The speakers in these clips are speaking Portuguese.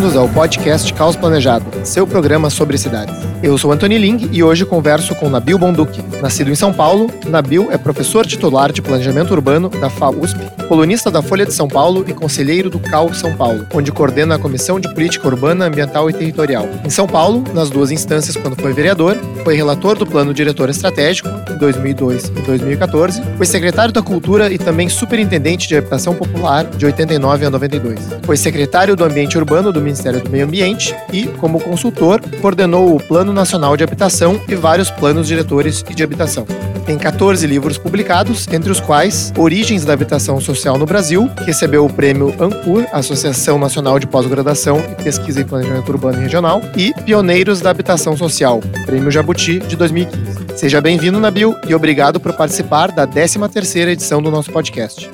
bem-vindos ao podcast Caos Planejado, seu programa sobre cidades. Eu sou Antony Ling e hoje converso com Nabil Bonduque. Nascido em São Paulo, Nabil é professor titular de Planejamento Urbano da FAUSP, colunista da Folha de São Paulo e conselheiro do CAL São Paulo, onde coordena a Comissão de Política Urbana, Ambiental e Territorial. Em São Paulo, nas duas instâncias quando foi vereador, foi relator do Plano Diretor Estratégico em 2002 e 2014, foi secretário da Cultura e também superintendente de Habitação Popular de 89 a 92. Foi secretário do Ambiente Urbano do Ministério do Meio Ambiente e, como consultor, coordenou o Plano Nacional de Habitação e vários planos diretores de habitação. Tem 14 livros publicados, entre os quais Origens da Habitação Social no Brasil, que recebeu o prêmio ANCUR, Associação Nacional de Pós-Graduação e Pesquisa em Planejamento Urbano e Regional, e Pioneiros da Habitação Social, Prêmio Jabuti de 2015. Seja bem-vindo, Nabil, e obrigado por participar da 13ª edição do nosso podcast.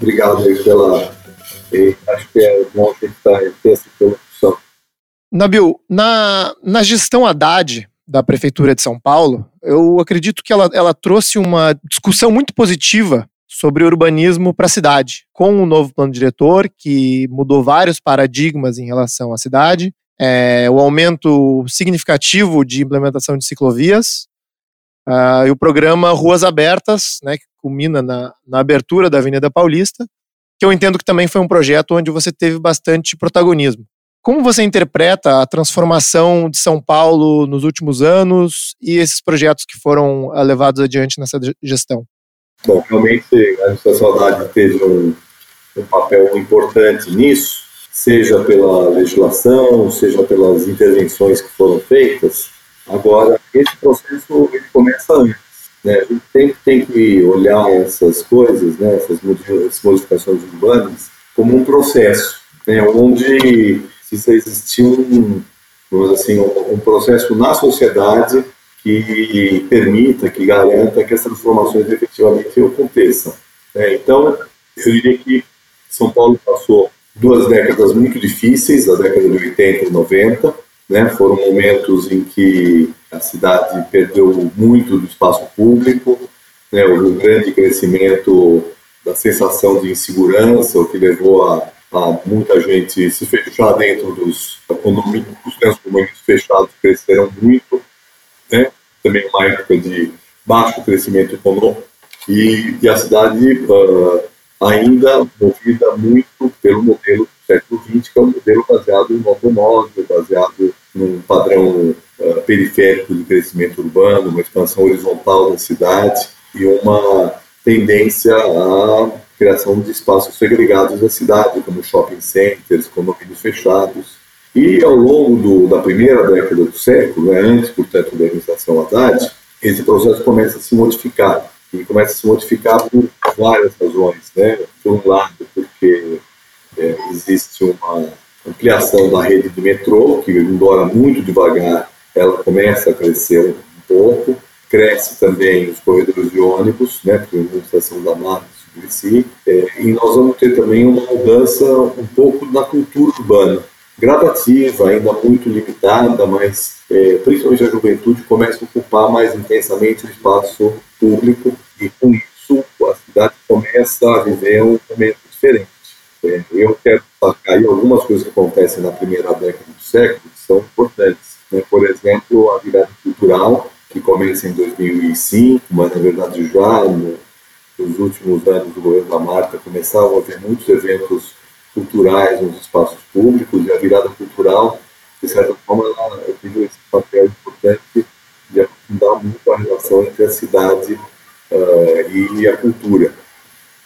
Obrigado pela... acho que é bom ter essa interlocução. Nabil, na, na gestão Haddad, da Prefeitura de São Paulo, eu acredito que ela, ela trouxe uma discussão muito positiva sobre urbanismo para a cidade, com o novo plano diretor, que mudou vários paradigmas em relação à cidade, é, o aumento significativo de implementação de ciclovias, uh, e o programa Ruas Abertas, né, que culmina na, na abertura da Avenida Paulista, que eu entendo que também foi um projeto onde você teve bastante protagonismo. Como você interpreta a transformação de São Paulo nos últimos anos e esses projetos que foram eh, levados adiante nessa gestão? Bom, realmente a Haddad teve um, um papel importante nisso, seja pela legislação, seja pelas intervenções que foram feitas. Agora, esse processo ele começa antes. Né? A gente sempre tem que olhar essas coisas, né? essas modificações urbanas, como um processo, né? onde precisa existir um, assim, um, processo na sociedade que permita, que garanta que as transformações efetivamente aconteçam. É, então, eu diria que São Paulo passou duas décadas muito difíceis, a década de 80 e 90, né, foram momentos em que a cidade perdeu muito do espaço público, né, houve um grande crescimento da sensação de insegurança, o que levou a a muita gente se fechar dentro dos condomínios, os condomínios fechados cresceram muito, né? também uma época de baixo crescimento econômico, e, e a cidade uh, ainda movida muito pelo modelo do século XX, que é um modelo baseado no automóvel, baseado num padrão uh, periférico de crescimento urbano, uma expansão horizontal da cidade e uma tendência a criação de espaços segregados da cidade, como shopping centers, condomínios fechados. E ao longo do, da primeira década do século, né, antes, portanto, da administração Haddad, esse processo começa a se modificar. E começa a se modificar por várias razões. Né? Por um lado, porque é, existe uma ampliação da rede de metrô, que, embora muito devagar, ela começa a crescer um pouco. Cresce também os corredores de ônibus, né, porque a administração da Mata em si, é, e nós vamos ter também uma mudança um pouco na cultura urbana, gradativa, ainda muito limitada, mas é, principalmente a juventude começa a ocupar mais intensamente o espaço público e com isso a cidade começa a viver um momento diferente. É, eu quero destacar aí algumas coisas que acontecem na primeira década do século que são importantes. Né? Por exemplo, a virada cultural, que começa em 2005, mas na verdade já no nos últimos anos do governo da Marta começavam a haver muitos eventos culturais nos espaços públicos e a virada cultural, de certa forma, ela teve esse papel importante de aprofundar muito a relação entre a cidade uh, e a cultura.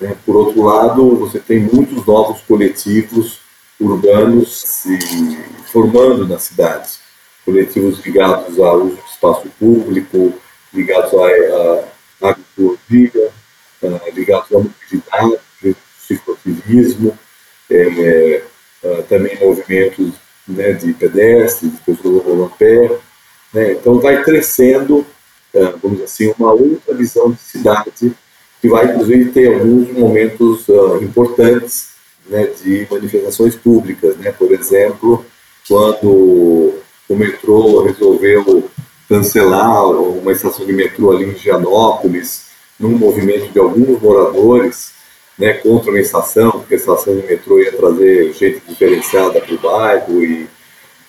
Né? Por outro lado, você tem muitos novos coletivos urbanos se formando na cidade, coletivos ligados ao uso do espaço público, ligados à agricultura, uh, ligados à mobilidade, cicloativismo, é, uh, também movimentos né, de pedestres, de pessoas andando a pé. Né? Então vai crescendo, uh, vamos dizer assim, uma outra visão de cidade que vai inclusive ter alguns momentos importantes né, de manifestações públicas. Né? Por exemplo, quando o metrô resolveu cancelar uma estação de metrô ali em Gianópolis, num movimento de alguns moradores, né, contra uma estação, porque a estação de metrô ia trazer gente diferenciada para o bairro e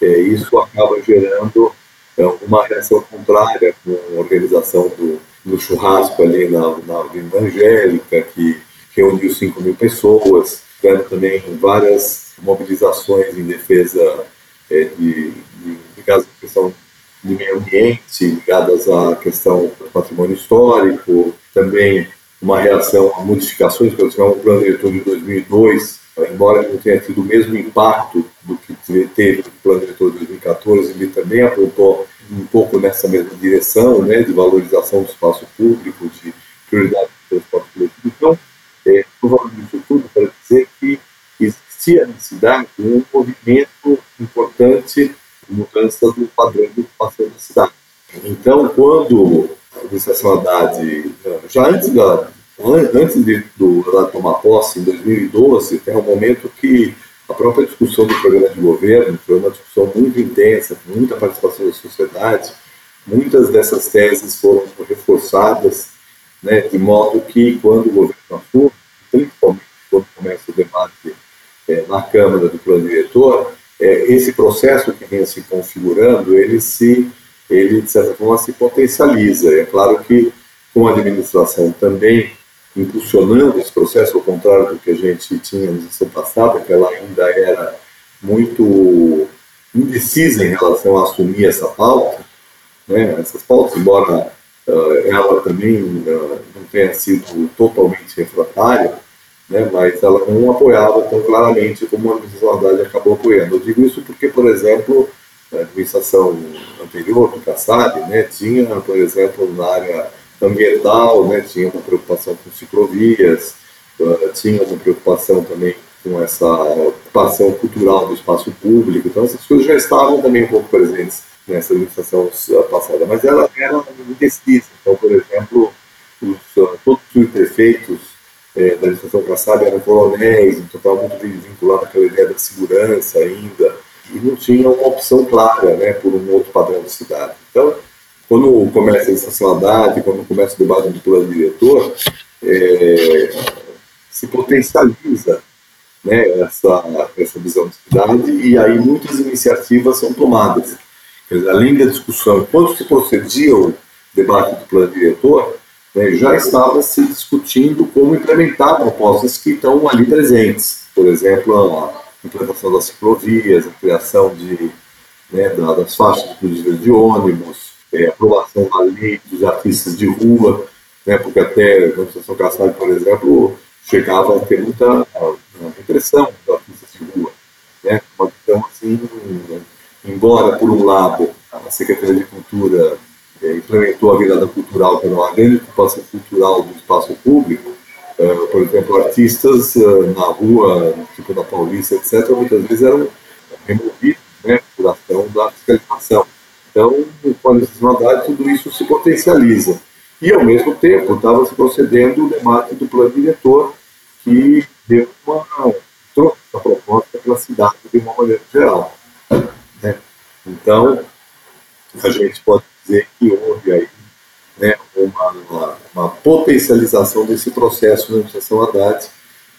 é, isso acaba gerando é, uma reação contrária com a organização do, do churrasco ali na, na Avenida Angélica, que reuniu 5 mil pessoas, tiveram também várias mobilizações em defesa é, de, de, ligadas à questão do meio ambiente, ligadas à questão do patrimônio histórico, também uma reação a modificações, porque o plano diretor de 2002, embora não tenha tido o mesmo impacto do que teve o plano diretor de 2014, ele também apontou um pouco nessa mesma direção, né, de valorização do espaço público, de prioridade do transporte coletivo. Então, é, disso tudo para dizer que existia na cidade um movimento importante de mudança do padrão de ocupação da cidade. Então, quando administração Haddad, já antes, da, antes de, do Haddad tomar posse, em 2012, tem um momento que a própria discussão do programa de governo foi uma discussão muito intensa, com muita participação da sociedade. Muitas dessas teses foram reforçadas, né, de modo que, quando o governo assume, principalmente quando começa o debate é, na Câmara do plano diretor, é, esse processo que vinha se configurando, ele se, ele de certa forma se potencializa. É claro que com a administração também impulsionando esse processo, ao contrário do que a gente tinha na gestão passada, que ela ainda era muito indecisa em relação a assumir essa pauta, né, essas pautas, embora uh, ela também uh, não tenha sido totalmente refratária, né, mas ela não apoiava tão claramente como a administração acabou apoiando. Eu digo isso porque, por exemplo, a administração anterior, do Kassab, né, tinha, por exemplo, na área ambiental, né, tinha uma preocupação com ciclovias, uh, tinha uma preocupação também com essa ocupação cultural do espaço público, então essas coisas já estavam também um pouco presentes nessa administração passada, mas ela era indecisa. Então, por exemplo, os, uh, todos os prefeitos é, da administração passada eram coronéis, então estava muito vinculado àquela ideia da segurança ainda, e não tinha uma opção clara né, por um outro padrão de cidade. Então, quando começa a estacionalidade, quando começa o debate do plano diretor, é, se potencializa né, essa, essa visão de cidade e aí muitas iniciativas são tomadas. Dizer, além da discussão, quando se procedia o debate do plano diretor, né, já estava se discutindo como implementar propostas que estão ali presentes. Por exemplo, a implantação das ciclovias, a criação de, né, das faixas de ônibus, é, aprovação da lei dos artistas de rua, né, porque até a Associação Cassado, por exemplo, chegava a ter muita repressão dos artistas de rua. Né, questão assim, embora, por um lado, a Secretaria de Cultura é, implementou a virada cultural para uma grande ocupação cultural do espaço público, é, por exemplo, artistas é, na rua, tipo na Paulista, etc., muitas vezes eram removidos né, por ação da fiscalização. Então, com a legislação tudo isso se potencializa. E, ao mesmo tempo, estava se procedendo o debate do plano diretor, que deu uma trouxe a proposta para a cidade de uma maneira geral. Né? Então, a gente pode dizer que houve aí né, uma, uma, potencialização desse processo na administração Haddad,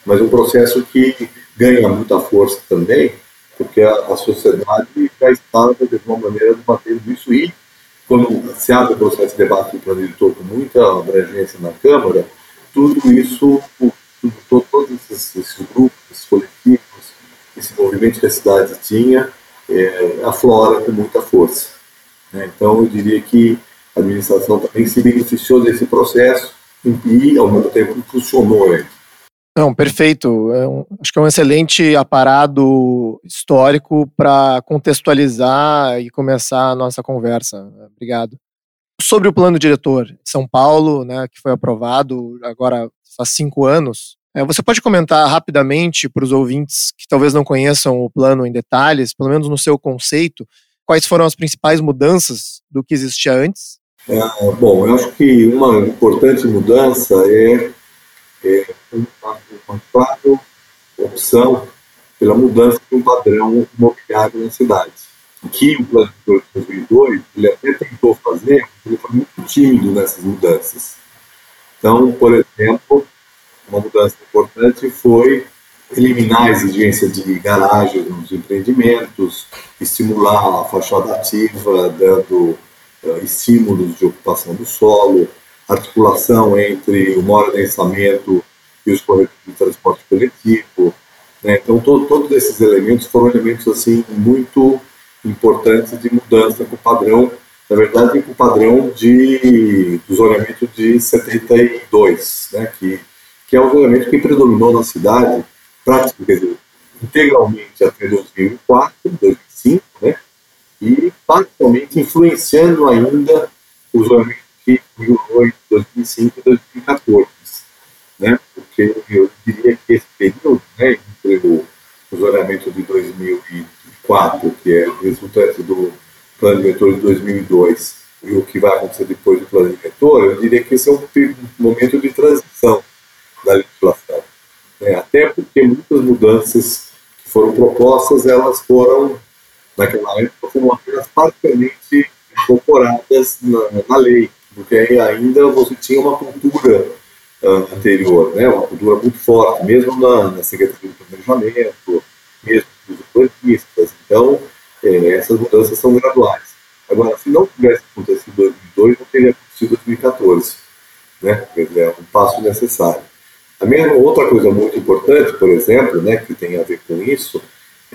mas um processo que ganha muita força também, porque a, a sociedade já estava, de uma maneira, debatendo isso e, quando se abre o processo de debate do plano diretor com muita abrangência na Câmara, tudo isso, tudo, todos esses, esses, grupos, esses coletivos, esse movimento que a cidade tinha, é, aflora com muita força. Né? Então, eu diria que a administração também se beneficiou desse processo e, ao mesmo tempo, funcionou. Não, perfeito. É um, acho que é um excelente aparado histórico para contextualizar e começar a nossa conversa. Obrigado. Sobre o plano diretor de São Paulo, né, que foi aprovado agora há cinco anos, é, você pode comentar rapidamente para os ouvintes que talvez não conheçam o plano em detalhes, pelo menos no seu conceito, quais foram as principais mudanças do que existia antes? É, bom, eu acho que uma importante mudança é, é uma clara opção pela mudança de um padrão imobiliário na cidade. Que o plano de 2002 ele até tentou fazer, ele foi muito tímido nessas mudanças. Então, por exemplo, uma mudança importante foi eliminar a exigência de garagens nos empreendimentos, estimular a fachada ativa, dando estímulos de ocupação do solo, articulação entre o maior densamento e os corredores de transporte coletivo. Né? Então, todo, todos esses elementos foram elementos assim muito importantes de mudança com o padrão, na verdade, com o padrão de, do zoneamento de 72, né? que, que é o zoneamento que predominou na cidade praticamente integralmente até 2004, 2005, né? E parcialmente influenciando ainda os zoneamento que vigorou em 2005 e 2014. Né? Porque eu diria que esse período, né, entre o zoneamento de 2004, que é resultante do plano diretor de 2002, e o que vai acontecer depois do plano diretor, eu diria que esse é um momento de transição da legislação. Né? Até porque muitas mudanças que foram propostas, elas foram, naquela época, foram apenas parcialmente incorporadas na, na lei, porque ainda você tinha uma cultura uh, anterior, né? uma cultura muito forte, mesmo na, na Secretaria do Planejamento, mesmo dos urbanistas. Então, é, essas mudanças são graduais. Agora, se não tivesse acontecido em 2002, não teria acontecido em 2014. Né? É um passo necessário. A mesma outra coisa muito importante, por exemplo, né, que tem a ver com isso,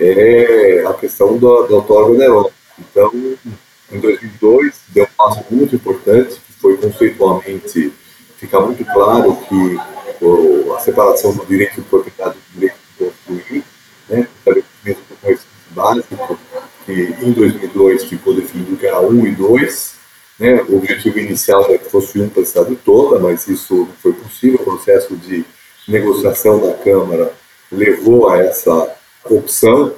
é a questão da, da autódromo Então, em 2002, deu um passo muito importante, que foi conceitualmente ficar muito claro que o, a separação do direito de propriedade do direito de construir, né, mesmo com conhecimento básico, que em 2002 ficou definido que era 1 e 2, né, o objetivo inicial era que fosse um para a cidade toda, mas isso não foi possível, o processo de negociação da Câmara levou a essa opção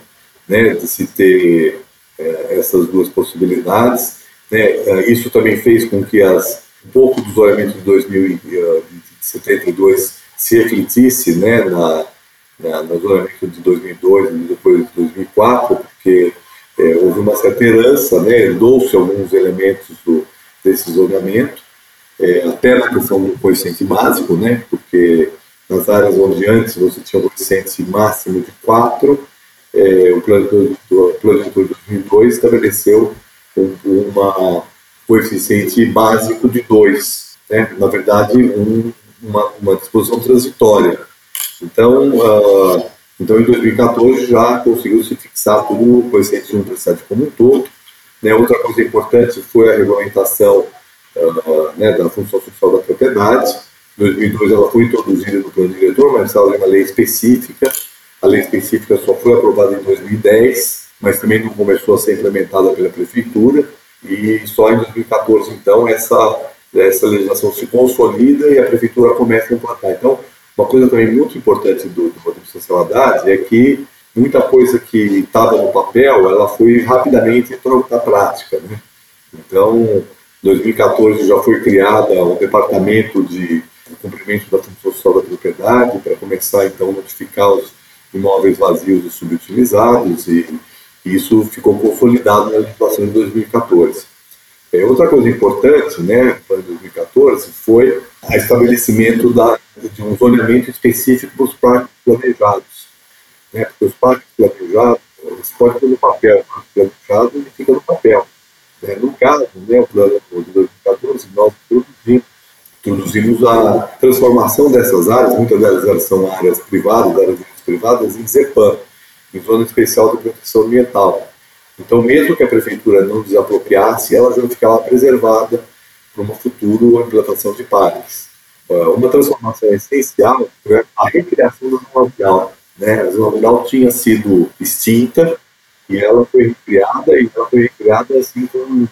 né, de se ter é, essas duas possibilidades. Né, é, isso também fez com que as, um pouco do isolamento de 2072 se refletisse né, na, na, no isolamento de 2002 e depois de 2004, porque é, houve uma certa herança, né, herdou-se alguns elementos do, desse isolamento, é, até na questão do coeficiente básico, né, porque nas áreas onde antes você tinha um coeficiente máximo de 4, é, o plano de 2002 estabeleceu um, uma coeficiente básico de 2, né? na verdade, um, uma, uma, disposição transitória. Então, uh, então, em 2014 já conseguiu se fixar tudo o coeficiente de universidade como um todo. Né? Outra coisa importante foi a regulamentação uh, né, da função social da propriedade, 2002 ela foi introduzida no plano diretor, mas ela é uma lei específica. A lei específica só foi aprovada em 2010, mas também não começou a ser implementada pela prefeitura. E só em 2014, então, essa, essa legislação se consolida e a prefeitura começa a implantar. Então, uma coisa também muito importante do, do Rodrigo Social Haddad é que muita coisa que estava no papel, ela foi rapidamente para a prática. Né? Então, em 2014 já foi criada um departamento de o cumprimento da função social da propriedade, para começar então a notificar os imóveis vazios e subutilizados, e, e isso ficou consolidado na legislação de 2014. É, outra coisa importante, né, para 2014, foi o estabelecimento da, de um zoneamento específico para os parques planejados. Né, porque os parques planejados, eles podem ter no papel, o parque planejado ele fica no papel. Né, no caso, né, o plano de 2014, nós produzimos introduzimos a transformação dessas áreas, muitas delas são áreas privadas, áreas privadas, em ZEPAM, em Zona Especial de Proteção Ambiental. Então, mesmo que a prefeitura não desapropriasse, ela já ficava preservada para uma futura implantação de parques. Ah, uma transformação essencial foi a recriação da zona rural. Né? A zona rural tinha sido extinta e ela foi recriada, e ela foi recriada assim com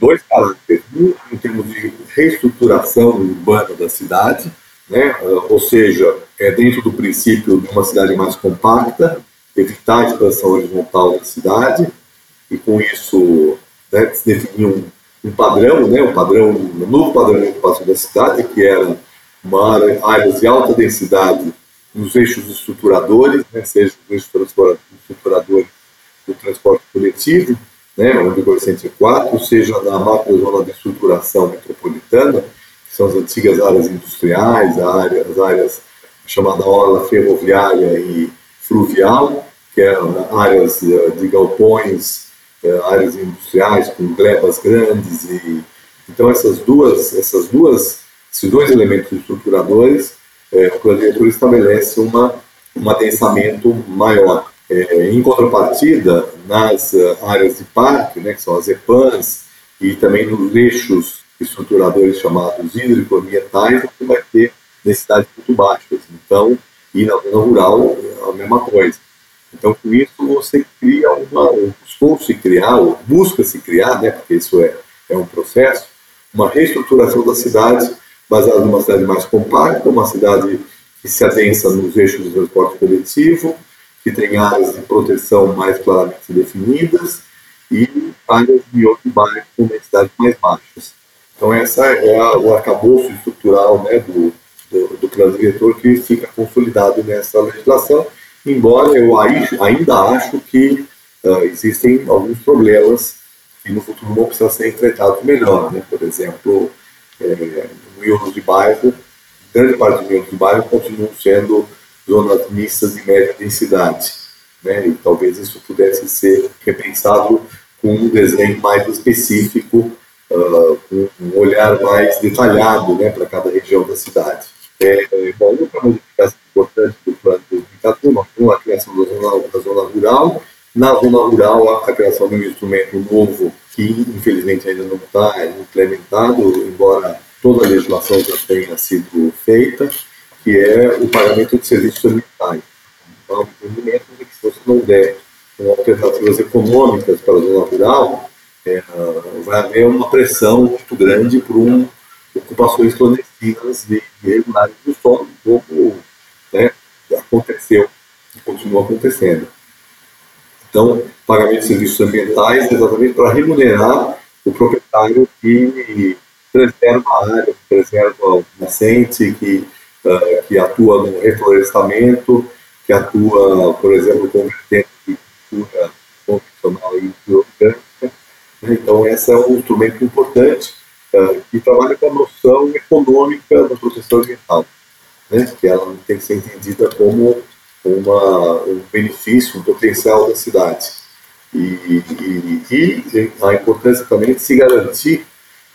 dois caracteres. Um, em termos de reestruturação urbana da cidade, né? ou seja, é dentro do princípio de uma cidade mais compacta, evitar a expansão horizontal da cidade, e com isso né, se definir um, um, padrão, né, um padrão, um novo padrão de ocupação da cidade, que era uma área, áreas de alta densidade nos eixos estruturadores, né, seja os eixos estruturadores do transporte coletivo, né, onde o coeficiente é 4, seja na macrozona de estruturação metropolitana, que são as antigas áreas industriais, as áreas chamada orla ferroviária e fluvial, que é áreas de galpões, áreas industriais com glebas grandes e então essas duas, essas duas, esses dois elementos estruturadores, é, plano diretor estabelece uma um adensamento maior. É, em contrapartida, nas áreas de parque, né, que são as EPANs, e também nos eixos estruturadores chamados hídrico-ambientais, você vai ter necessidades muito baixas. Então, e na zona rural, é a mesma coisa. Então, com isso, você cria uma, buscou-se criar, ou busca-se criar, né, porque isso é, é um processo, uma reestruturação da cidade baseada numa cidade mais compacta, uma cidade que se adensa nos eixos de transporte coletivo, que tem áreas de proteção mais claramente definidas e áreas de outro bairro com densidades mais baixas. Então, essa é a, o arcabouço estrutural né, do, do, do, que fica consolidado nessa legislação, embora eu ainda acho que uh, existem alguns problemas que no futuro vão precisar ser enfrentados melhor. Né? Por exemplo, é, no miolo de bairro, grande parte do miolo de bairro continuam sendo zonas mistas de média densidade. Né? E talvez isso pudesse ser repensado com um desenho mais específico, uh, com um olhar mais detalhado né, para cada região da cidade. É, bom, outra modificação importante do plano de 2014, nós temos a criação da zona, da zona rural, na zona rural, a criação de um instrumento novo que, infelizmente, ainda não está implementado, embora toda a legislação já tenha sido feita, que é o pagamento de serviços ambientais. Então, o entendimento de que se você não der alternativas econômicas para a zona rural, é, vai haver uma pressão muito grande por um, ocupações clandestinas e irregulares do solo, como né, aconteceu e continua acontecendo. Então, pagamento de serviços ambientais exatamente para remunerar o proprietário que preserva a área, que preserva o nascente, que, que atua no reflorestamento, que atua, por exemplo, como vertente de cultura convencional e orgânica. Né? Então, esse é um instrumento importante uh, que trabalha com a noção econômica da proteção ambiental, né? que ela tem que ser entendida como uma, um benefício, um potencial da cidade. E, e, e, a importância também de se garantir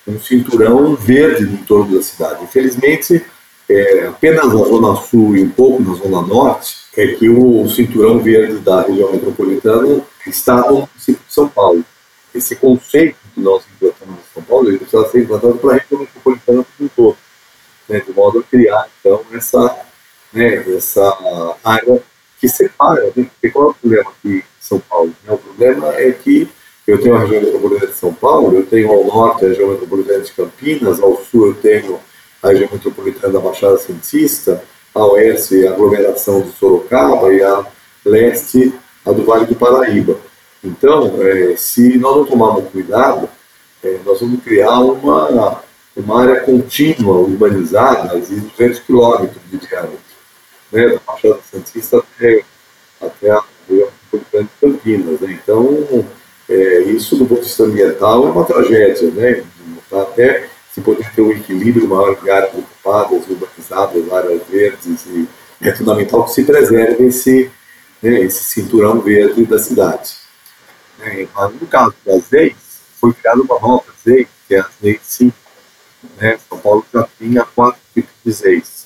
um cinturão verde em torno da cidade. Infelizmente, é, apenas na Zona Sul e um pouco na Zona Norte é que o cinturão verde da região metropolitana está no município de São Paulo. Esse conceito que nós implantamos em São Paulo ele precisa ser implantado para a região metropolitana como um todo, né, de modo a criar, então, essa né, essa área que separa, né, porque qual é o problema aqui em São Paulo? Né? O problema é que eu tenho a região metropolitana de São Paulo, eu tenho ao norte a região metropolitana de Campinas, ao sul eu tenho a região metropolitana da Baixada Santista, a oeste a aglomeração de Sorocaba e a leste a do Vale do Paraíba. Então, é, se nós não tomarmos cuidado, é, nós vamos criar uma, uma área contínua, urbanizada, de 200 quilômetros de diâmetro né, da Baixada Santista até, até a Metropolitana de Campinas. Né? Então, é, isso do ponto de vista ambiental é uma tragédia, né? até se poder ter um equilíbrio maior de áreas ocupadas, urbanizadas, áreas verdes, e é fundamental que se preserve esse, né, esse cinturão verde da cidade. É, no caso das leis, foi criada uma nova lei, que é a Lei 5. Né? São Paulo já tinha quatro tipos de leis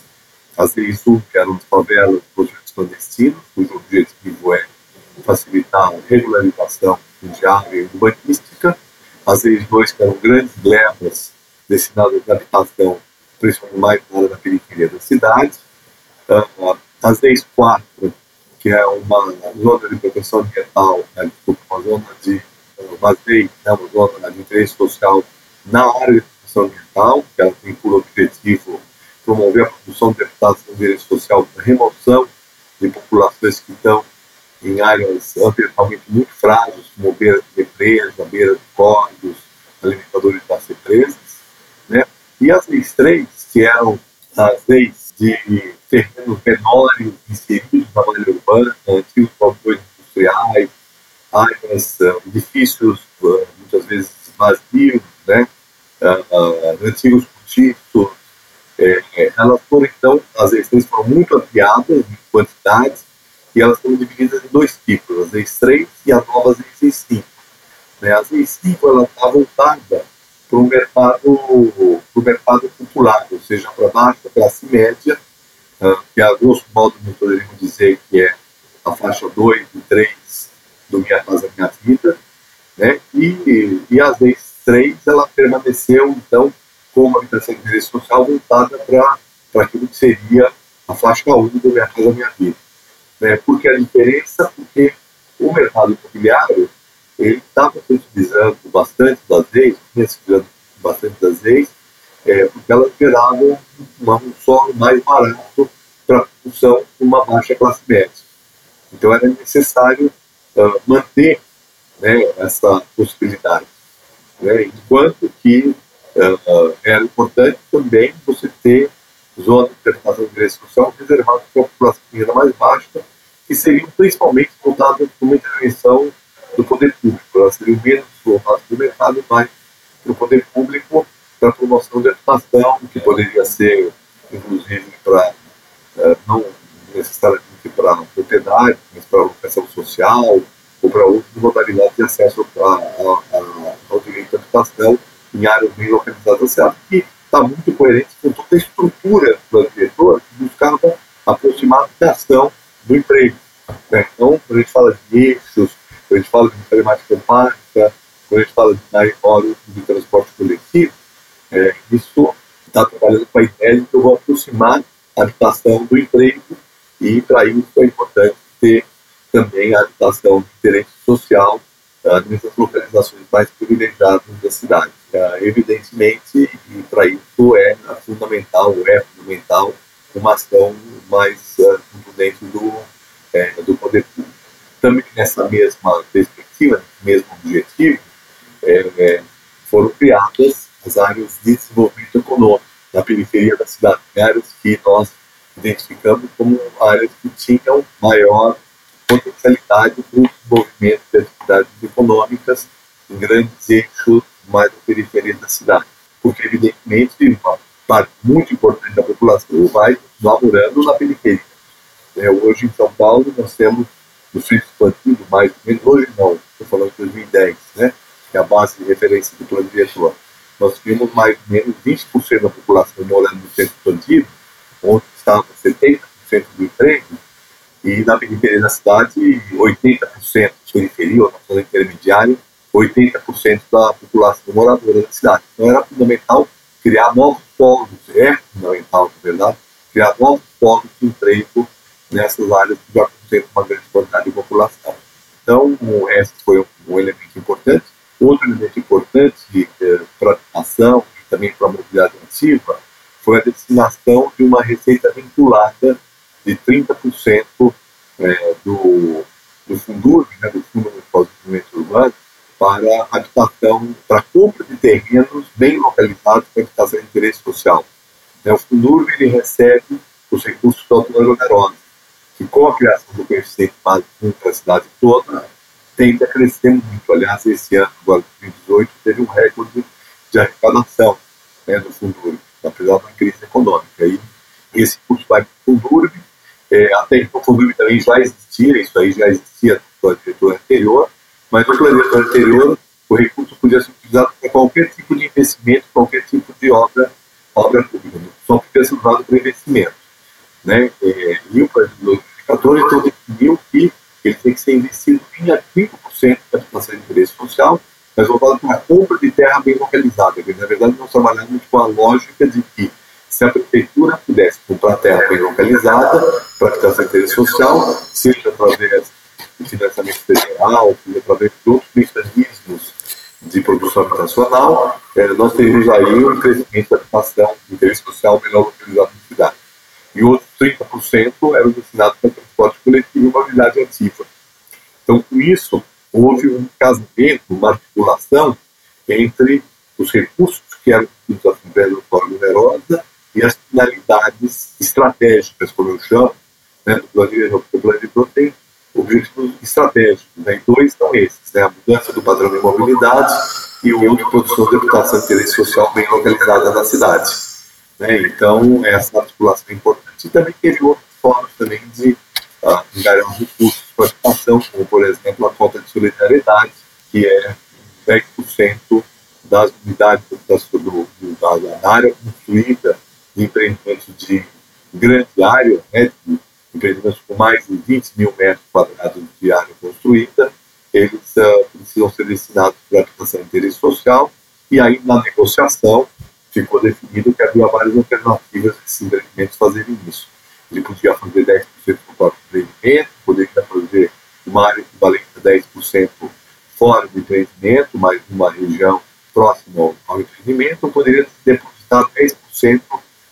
as leis SUR, que eram favelas, projetos clandestinos, cujo objetivo é facilitar a regularização fundiária e urbanística. As leis 2, que eram grandes glebas destinadas à habitação, principalmente mais na área da periferia da cidade. Uh, as leis 4, que é uma zona de proteção ambiental, né, desculpa, uma zona de uma lei, né, uma zona de interesse social na área de proteção ambiental, que ela tem por objetivo promover a produção de deputados no direito social, a remoção de populações que estão em áreas ambientalmente muito frágeis, como beira de represa, beira de córregos, alimentadores das represas, né? E as leis três, que eram as leis de terrenos menores inseridos na malha urbana, antigos balcões industriais, áreas, uh, edifícios uh, muitas vezes vazios, né? Uh, antigos cortiços, é, é, elas foram, então, as eleições foram muito ampliadas em quantidades e elas foram divididas em dois tipos, as ex-3 e as novas ex-5. Né? As ex-5, ela está voltada para o mercado, mercado popular, ou seja, para baixo, classe média, uh, que a grosso modo nós poderíamos dizer que é a faixa 2 e 3 do Minha Casa Minha Vida, né? e, e as ex-3, ela permaneceu, então, com uma habitação de direito social voltada para aquilo que seria a faixa 1 do Minha Casa Minha Vida. Né? Por que a diferença? Porque o mercado imobiliário ele estava utilizando bastante das leis, vinha se bastante das leis, é, porque elas geravam um solo mais barato para a produção de uma baixa classe média. Então era necessário uh, manter né, essa possibilidade. Né? Enquanto que uh, era importante também você ter zonas de interpretação de direito reservadas para a população mais baixa, que seriam principalmente voltadas para uma intervenção do poder público. Elas seriam menos voltadas para o mercado, mais para o poder público, para promoção de habitação, que poderia ser, inclusive, para uh, não necessariamente para propriedade, mas para locação social ou para outras modalidades de acesso a, a, a, ao direito à habitação em áreas bem localizadas, certo? que está muito coerente com toda a estrutura do diretor que buscava aproximar a habitação do emprego. Né? Então, quando a gente fala de eixos, quando a gente fala de compacta, quando a gente fala de área de transporte coletivo, é, isso está trabalhando com a ideia de que eu vou aproximar a habitação do emprego e para isso é importante ter também a habitação de interesse social uh, nessas localizações mais privilegiadas da cidade. Uh, evidentemente, e para isso é fundamental, é fundamental uma ação mais uh, dentro do, é, do poder público. Também nessa mesma perspectiva, mesmo objetivo, é, é, foram criadas as áreas de desenvolvimento econômico na periferia da cidade, áreas que nós identificamos como áreas que tinham maior potencialidade para o desenvolvimento de atividades econômicas em grandes eixos mais da periferia da cidade. Porque, evidentemente, uma parte muito importante da população vai morando na periferia. É, hoje, em São Paulo, nós temos no centro expandido, mais ou menos, hoje não, estou falando de 2010, né, que é a base de referência do plano diretor. Nós temos mais ou menos 20% da população morando no centro expandido, onde estava 70% do emprego, e na periferia da cidade, 80% periferia, ou na zona intermediária, 80% da população moradora da cidade. Então era fundamental criar novos polos, é fundamental, na verdade, criar novos polos de emprego nessas áreas que já concentram uma grande quantidade de população. Então, esse foi um, elemento importante. Outro elemento importante eh, para a ação e também para a mobilidade ativa foi a destinação de uma receita vinculada de 30% é, do, do né, do Fundo de Desenvolvimento Urbano, para habitação, para compra de terrenos bem localizados para habitação de interesse social. É, o Fundur ele recebe os recursos da autonomia onerosa, que com a criação do coeficiente básico a cidade toda, tende a crescer muito. Aliás, esse ano, agora, 2018, teve um recorde de arrecadação né, do Fundur apesar da crise econômica. E esse curso vai para o Fundurb, é, até então o Fundurb também já existia, isso aí já existia no diretor anterior, mas no plano diretor anterior o recurso podia ser utilizado para qualquer tipo de investimento, qualquer tipo de obra, obra pública, só podia ser usado para investimento. Né? É, plano de 2014 então definiu que ele tem que ser investido em 5% da população de interesse social mas voltado para a compra de terra bem localizada. Na verdade, nós trabalhamos com a lógica de que se a prefeitura pudesse comprar terra bem localizada para habitação de interesse social, seja através de financiamento federal, seja através de outros mecanismos de produção habitacional, eh, nós teríamos aí um crescimento da habitação de interesse social melhor localizado na cidade. E outros 30% eram destinados para transporte coletivo e mobilidade ativa. Então, com isso, houve um casamento, uma articulação entre os recursos que eram através do Fórum Numerosa e as finalidades estratégicas, como eu chamo, né, do de, do de tem objetivos estratégicos. Né, e dois são esses, né, a mudança do padrão de mobilidade e o outro, produção de habitação de interesse social bem localizada na cidade. Né? Então, essa articulação é importante. E também teve outras formas também de ganhar recursos para a habitação, como, por exemplo, a conta de solidariedade, que é 10% das unidades das, do, do, da, área construída de empreendimentos de grande área, né, de empreendimentos com mais de 20 mil metros quadrados de área construída, eles uh, precisam ser destinados para a habitação de interesse social, e aí na negociação ficou definido que havia várias alternativas desses empreendimentos fazerem isso. Ele podia fazer 10% do próprio empreendimento, poderia fazer uma área equivalente a 10% fora do empreendimento, mas numa região próxima ao empreendimento, poderia depositar 10%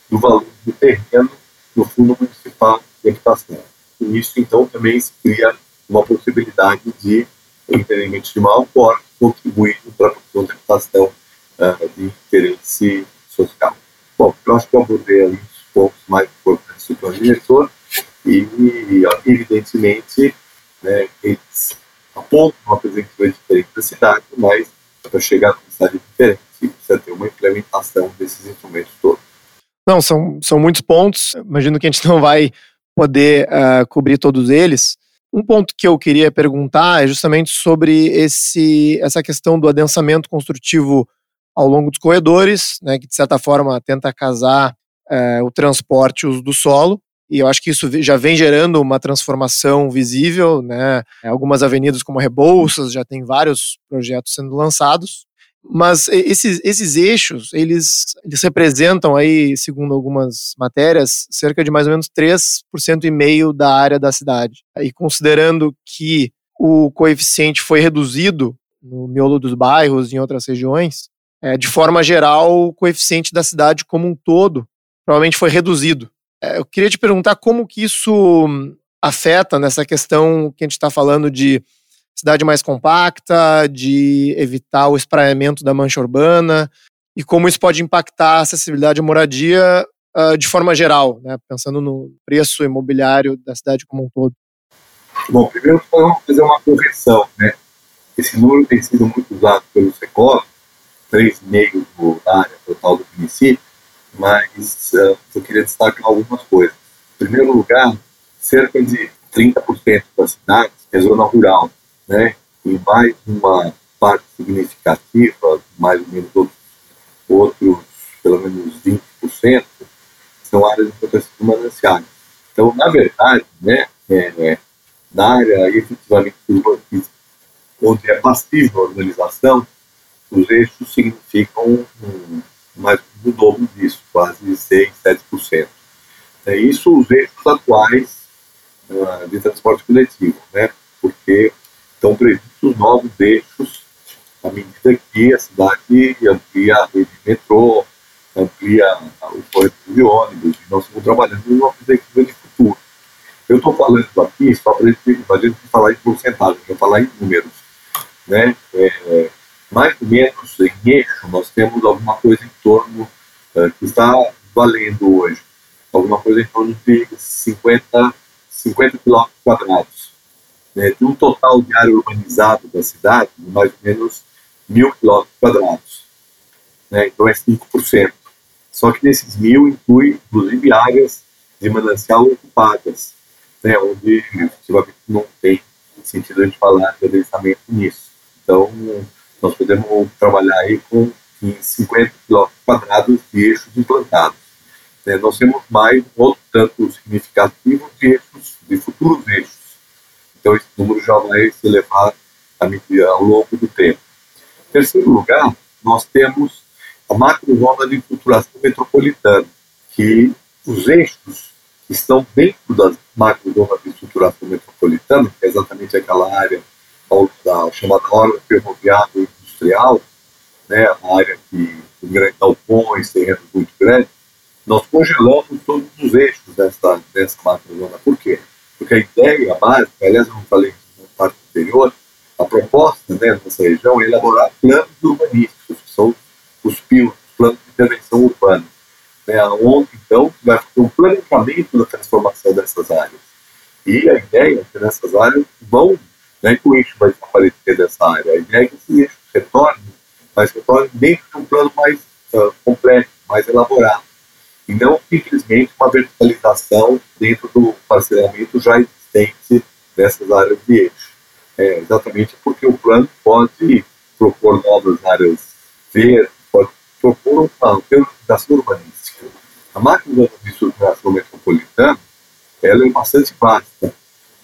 do valor do terreno no Fundo Municipal de Habitação. Com isso, então, também se cria uma possibilidade de empreendimentos de maior porte contribuindo para a produção de habitação uh, de interesse social. Bom, eu acho que eu abordei ali os pontos mais plano diretor e, evidentemente, né, eles apontam uma perspectiva diferente da cidade, mas para chegar a uma cidade diferente, precisa ter uma implementação desses instrumentos todos. Não, são, são muitos pontos. Imagino que a gente não vai poder uh, cobrir todos eles. Um ponto que eu queria perguntar é justamente sobre esse, essa questão do adensamento construtivo ao longo dos corredores, né, que de certa forma tenta casar é, o transporte e o uso do solo. E eu acho que isso já vem gerando uma transformação visível, né? Algumas avenidas como Rebouças já tem vários projetos sendo lançados. Mas esses, esses eixos, eles, eles representam aí, segundo algumas matérias, cerca de mais ou menos 3% e meio da área da cidade. E considerando que o coeficiente foi reduzido no miolo dos bairros e em outras regiões, é, de forma geral, o coeficiente da cidade como um todo provavelmente foi reduzido. É, eu queria te perguntar como que isso afeta nessa questão que a gente está falando de cidade mais compacta, de evitar o espraiamento da mancha urbana e como isso pode impactar a acessibilidade à moradia uh, de forma geral, né, pensando no preço imobiliário da cidade como um todo. Bom, primeiro vamos fazer uma correção, né? Esse número tem sido muito usado pelo Secov 3,5% da área total do município, mas uh, eu queria destacar algumas coisas. Em primeiro lugar, cerca de 30% da cidade é zona rural, né? e mais uma parte significativa, mais ou menos outros, outros pelo menos 20%, são áreas de proteção de. Então, na verdade, né, é, é, na área efetivamente onde é passiva a urbanização, os eixos significam um, mais do dobro disso, quase 6, 7%. É isso os eixos atuais uh, de transporte coletivo, né? porque estão previstos novos eixos à medida que a cidade amplia a rede de metrô, amplia o corredor de ônibus, e nós estamos trabalhando numa perspectiva de futuro. Eu estou falando aqui só para a gente falar em porcentagem, para falar em números. Né? É, mais ou menos em eixo, nós temos alguma coisa em torno, uh, que está valendo hoje, alguma coisa em torno de 50, 50 quilômetros quadrados. Né, de um total de área urbanizada da cidade, de mais ou menos mil quilômetros quadrados. Né, então é 5%. Só que nesses mil inclui, inclusive, áreas de manancial ocupadas, né, onde efetivamente não tem sentido de falar de adensamento nisso. Então, nós podemos trabalhar aí com 50 quilômetros quadrados de eixos implantados. É, nós temos mais outro tanto significativo de eixos, de futuros eixos. Então, esse número já vai se elevar ao longo do tempo. Em terceiro lugar, nós temos a macrozona de estruturação metropolitana, que os eixos que estão dentro da macrozona de estruturação metropolitana, que é exatamente aquela área da chamada orla ferroviária industrial, né, a área que tem grandes galpões, terrenos muito grandes, nós congelamos todos os eixos dessa, dessa macrozona. Por quê? Porque a ideia básica, aliás, eu não falei na parte anterior, a proposta né, nessa região é elaborar planos urbanísticos, que são os os planos de intervenção urbana, né, onde, então, vai ter um planejamento da transformação dessas áreas. E a ideia é que nessas áreas vão né, que o eixo vai desaparecer dessa área. A ideia é que esse eixo retorne, mas retorne dentro de um plano mais uh, mais elaborado. e não simplesmente uma verticalização dentro do parcelamento já existente dessas áreas de eixo. É, exatamente porque o plano pode propor novas áreas verdes, pode propor uma organização urbanística. A máquina de estruturação metropolitana ela é bastante vasta.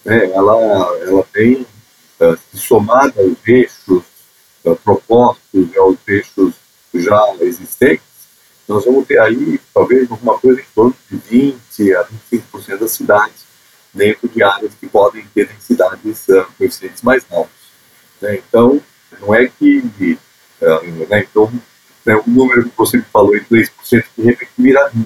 Né? Ela, ela tem, uh, somada aos eixos uh, propostos, aos eixos já existentes, nós vamos ter aí talvez alguma coisa em torno de 20 a 25% da cidade dentro de áreas que podem ter densidades uh, coeficientes mais altos. Né? Então, não é que né? então, né, o número que você falou em 3% de repente vira 20%.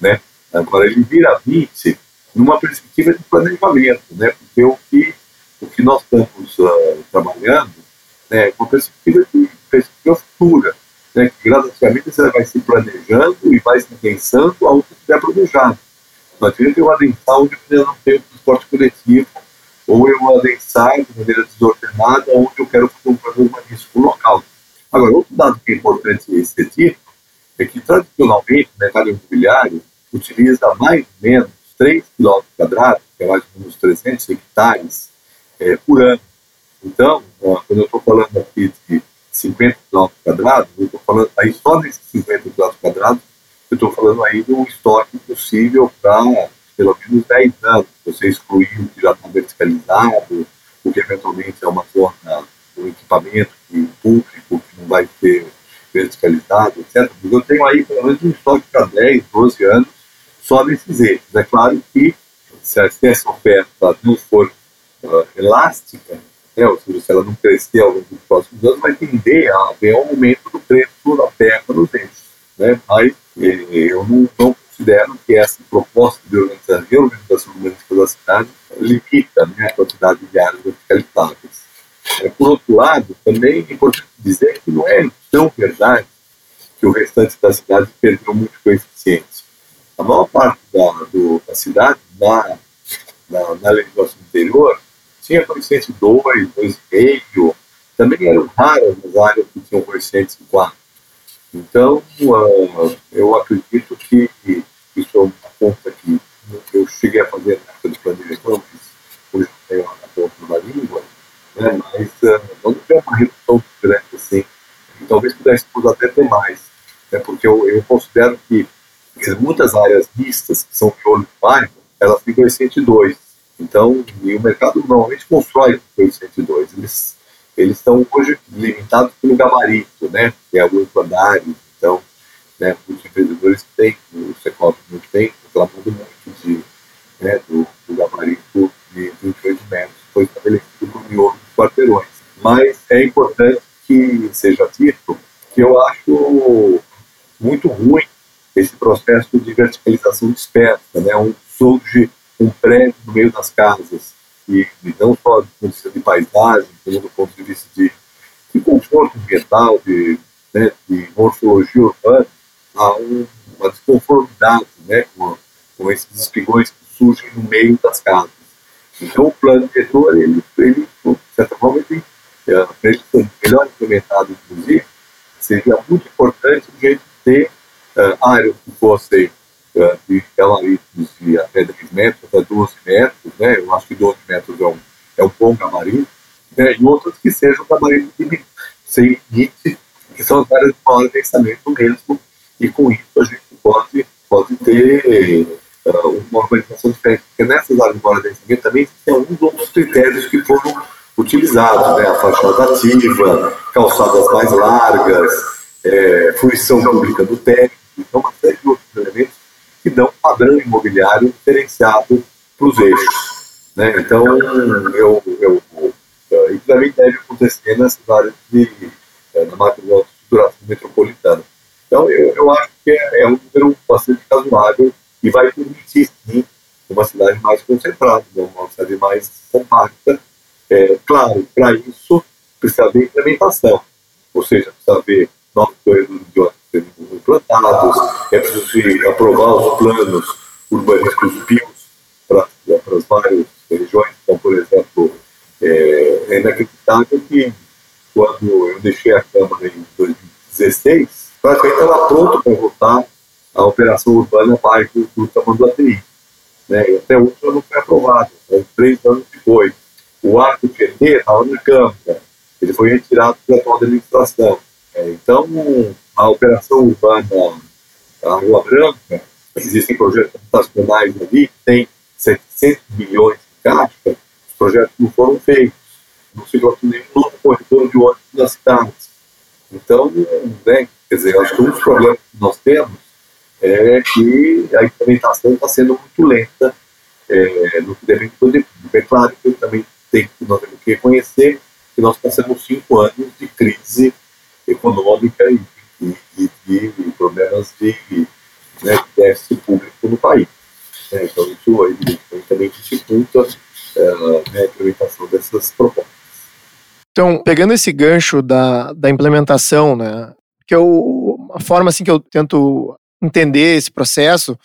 Né? Agora, ele vira 20% numa perspectiva de planejamento, né? porque o que, o que nós estamos uh, trabalhando né, é uma perspectiva de perspectiva futura né, que gradativamente você vai se planejando e vai se pensando ao que estiver planejado. Não adianta eu adensar onde eu não tenho transporte coletivo, ou eu adensar de maneira desordenada onde eu quero fazer um programa urbanístico local. Agora, outro dado que é importante tipo é que, tradicionalmente, o mercado imobiliário utiliza mais ou menos 3 km que é mais ou menos 300 hectares, é, por ano. Então, ó, quando eu estou falando aqui de 50 km quadrados, eu estou falando aí só nesses 50 km quadrados, eu estou falando aí de um estoque possível para pelo menos 10 anos. Você excluir o que já está verticalizado, o que eventualmente é uma forma, um equipamento que, público que não vai ser verticalizado, etc. Mas eu tenho aí pelo menos um estoque para 10, 12 anos só nesses eixos. É claro que se essa oferta não for uh, elástica, né, ou seja, se ela não crescer ao longo dos próximos anos, vai tender a haver um aumento do preço da terra nos eixos. Né? Mas eh, eu não, não, considero que essa proposta de organização, de organização urbanística da cidade limita né, a quantidade de áreas verticalizáveis. É, por outro lado, também é importante dizer que não é tão verdade que o restante da cidade perdeu muito coeficiente. A maior parte da, do, da cidade, na, na, na legislação anterior, tinha coeficiente 2, 2,5, também eram raras as áreas que tinham coeficiente 4. Então, uh, eu acredito que, isso é uma conta que eu cheguei a fazer na época de planejamento, hoje tenho a conta na língua, né, mas uh, não tem uma redução grande assim, talvez pudéssemos até ter mais, né, porque eu, eu considero que muitas áreas mistas, que são de olho bairro, elas têm coeficiente 2. Então, e o mercado normalmente constrói o 102. Eles, eles estão hoje limitados pelo gabarito, né? Que é o andares. Então, né, os empreendedores têm, o Secop não tem, reclamando muito de, né, do, do gabarito de 28 metros, foi estabelecido no miolo dos quarteirões. Mas é importante que seja dito que eu acho muito ruim esse processo de verticalização dispersa, né? Um surge um prédio no meio das casas, e, e não só do ponto de vista de paisagem, como do ponto de vista de, de conforto ambiental, de, né, de morfologia urbana, há um, uma desconformidade né, com, com esses espigões que surgem no meio das casas. Então, o plano diretor, ele, ele de certa forma, ele, é, ele melhor implementado, inclusive, seria muito importante a gente ter uh, áreas que fossem de gabaritos de até 10 metros, até 12 metros, né? eu acho que 12 metros é um, é um bom gabarito, né? e outros que sejam gabaritos sem limite, que são as áreas de maior pensamento mesmo, e com isso a gente pode, pode ter uh, uma organização diferente, porque nessas áreas de maior pensamento também tem alguns outros critérios que foram utilizados, né? a fachada ativa, calçadas mais largas, é, fruição pública do técnico, então uma série de outros elementos que dão um padrão imobiliário diferenciado para os eixos. Né? Então, eu, eu, eu, isso também deve acontecer nessas áreas de, é, na macroestruturação metropolitana. Então, eu, eu acho que é, é um número bastante razoável e vai permitir, sim, uma cidade mais concentrada, né? uma cidade mais compacta. É, claro, para isso precisa haver implementação, ou seja, precisa haver novos corredores de ônibus implantados, é preciso aprovar os planos urbanísticos PIOs para as várias regiões. Então, por exemplo, é, é inacreditável que quando eu deixei a Câmara em 2016, praticamente estava pronto para votar a operação urbana bairro do Tamanduateí. Né? E até hoje ela não foi aprovada, né? três anos depois. O Arco Tietê estava na Câmara, ele foi retirado pela atual administração. É, então, a operação urbana a Rua Branca, existem projetos habitacionais ali que tem 700 milhões de caixa, os projetos não foram feitos, não se construiu nenhum novo corredor de ônibus nas cidades. Então, né, quer dizer, acho que um dos problemas que nós temos é que a implementação está sendo muito lenta é, no que deve poder. É claro que também tem, nós temos que reconhecer que nós passamos cinco anos de crise econômica e, e, e, problemas de né, déficit público no país. É, então, isso evidentemente também dificulta é, né, a implementação dessas propostas. Então, pegando esse gancho da, da implementação, né, que eu, a forma assim que eu tento entender esse processo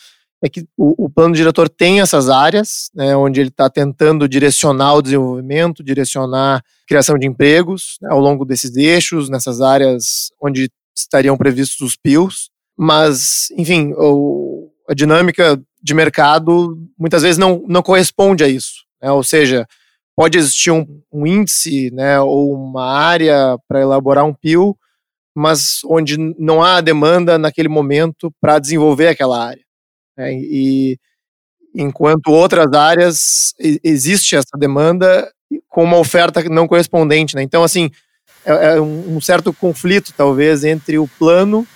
é que o, o plano diretor tem essas áreas, né, onde ele está tentando direcionar o desenvolvimento, direcionar a criação de empregos né, ao longo desses eixos, nessas áreas onde estariam previstos os PIOs, mas, enfim, o, a dinâmica de mercado muitas vezes não, não corresponde a isso, né, ou seja, pode existir um, um índice né, ou uma área para elaborar um PIO, mas onde não há demanda naquele momento para desenvolver aquela área. Né? E enquanto outras áreas existe essa demanda com uma oferta não correspondente. Né? Então, assim, é, é um certo conflito, talvez, entre o plano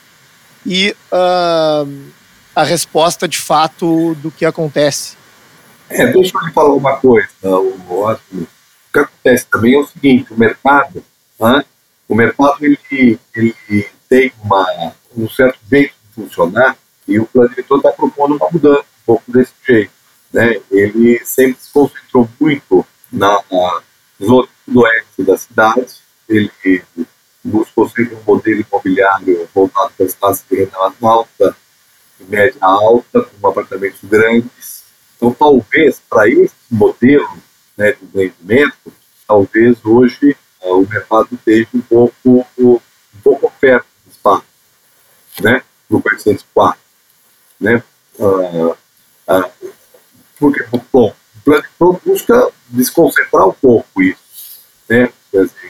e uh, a resposta de fato do que acontece. É, deixa eu lhe falar uma coisa, o, o que acontece também é o seguinte, o mercado, né, o mercado ele, ele tem uma, um certo jeito de funcionar e o plano diretor está propondo uma mudança um pouco desse jeito. Né? Ele sempre se concentrou muito na, na zona oeste da cidade, ele buscou sempre um modelo imobiliário voltado para as classes de renda alta média alta, com apartamentos grandes. Então, talvez, para esse modelo né, de empreendimento, talvez hoje uh, o mercado esteja um pouco, um pouco do espaço, né, no 404 né? Ah, ah, porque, bom, o plano busca desconcentrar um pouco isso, né?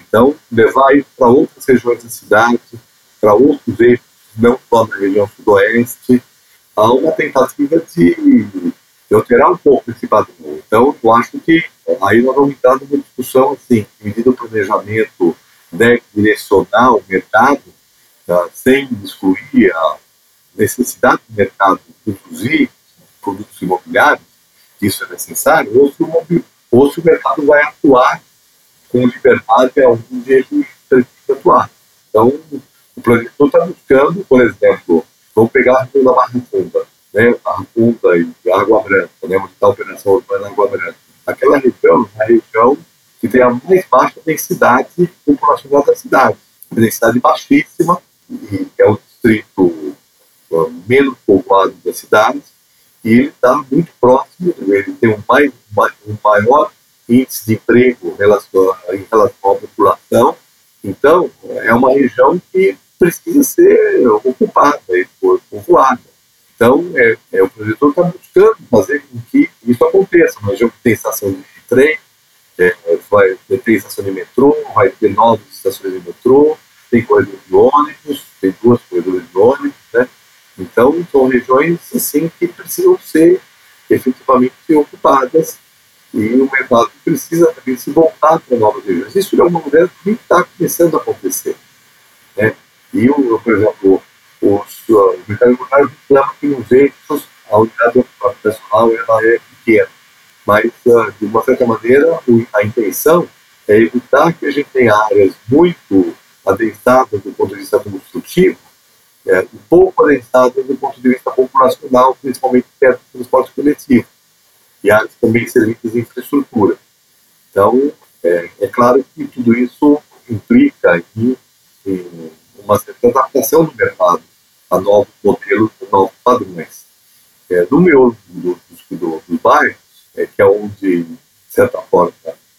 Então, levar isso para outras regiões da cidade, para outros eixos, não só na região sudoeste, há uma tentativa de, alterar um pouco esse padrão. Então, eu acho que aí nós vamos entrar numa discussão assim, medida o planejamento deve direcionar o mercado, tá, sem excluir a necessidade do mercado produzir produtos imobiliários, isso é necessário, ou se o, ou se o mercado vai atuar com liberdade onde ele precisa atuar. Então, o projeto está buscando, por exemplo, vamos pegar a região da Barra Funda, né, Barra Funda e Água Branca, né, onde está a operação urbana Água Branca. Aquela região é a região que tem a mais baixa densidade populacional da cidade, densidade baixíssima, e é o distrito menos povoado da cidade, e ele está muito próximo, ele tem um, mais, um maior índice de emprego em relação, em relação à população, então é uma região que precisa ser ocupada e povoada. Então, é, é, o projetor está buscando fazer com que isso aconteça. Uma região que tem estação de trem, é, vai ter estação de metrô, vai ter novas estações de metrô, tem corredores de ônibus, tem duas corredores de ônibus, né? Então, são regiões assim que precisam ser efetivamente ocupadas e o mercado precisa também se voltar para novas regiões. Isso de alguma maneira também está começando a acontecer. Né? E, o, por exemplo, os, o mercado imobiliário reclama que nos eixos a unidade habitacional ela é pequena. Mas, ah, de uma certa maneira, a intenção é evitar que a gente tenha áreas muito adensadas do ponto de vista construtivo é, pouco adensado do ponto de vista populacional, principalmente perto do transporte coletivo, e áreas também serviços de infraestrutura. Então, é, é, claro que tudo isso implica em, em uma certa adaptação do mercado a novos modelos, a novos padrões. É, no meu do, do, do, dos bairros, é, que é onde, de certa forma,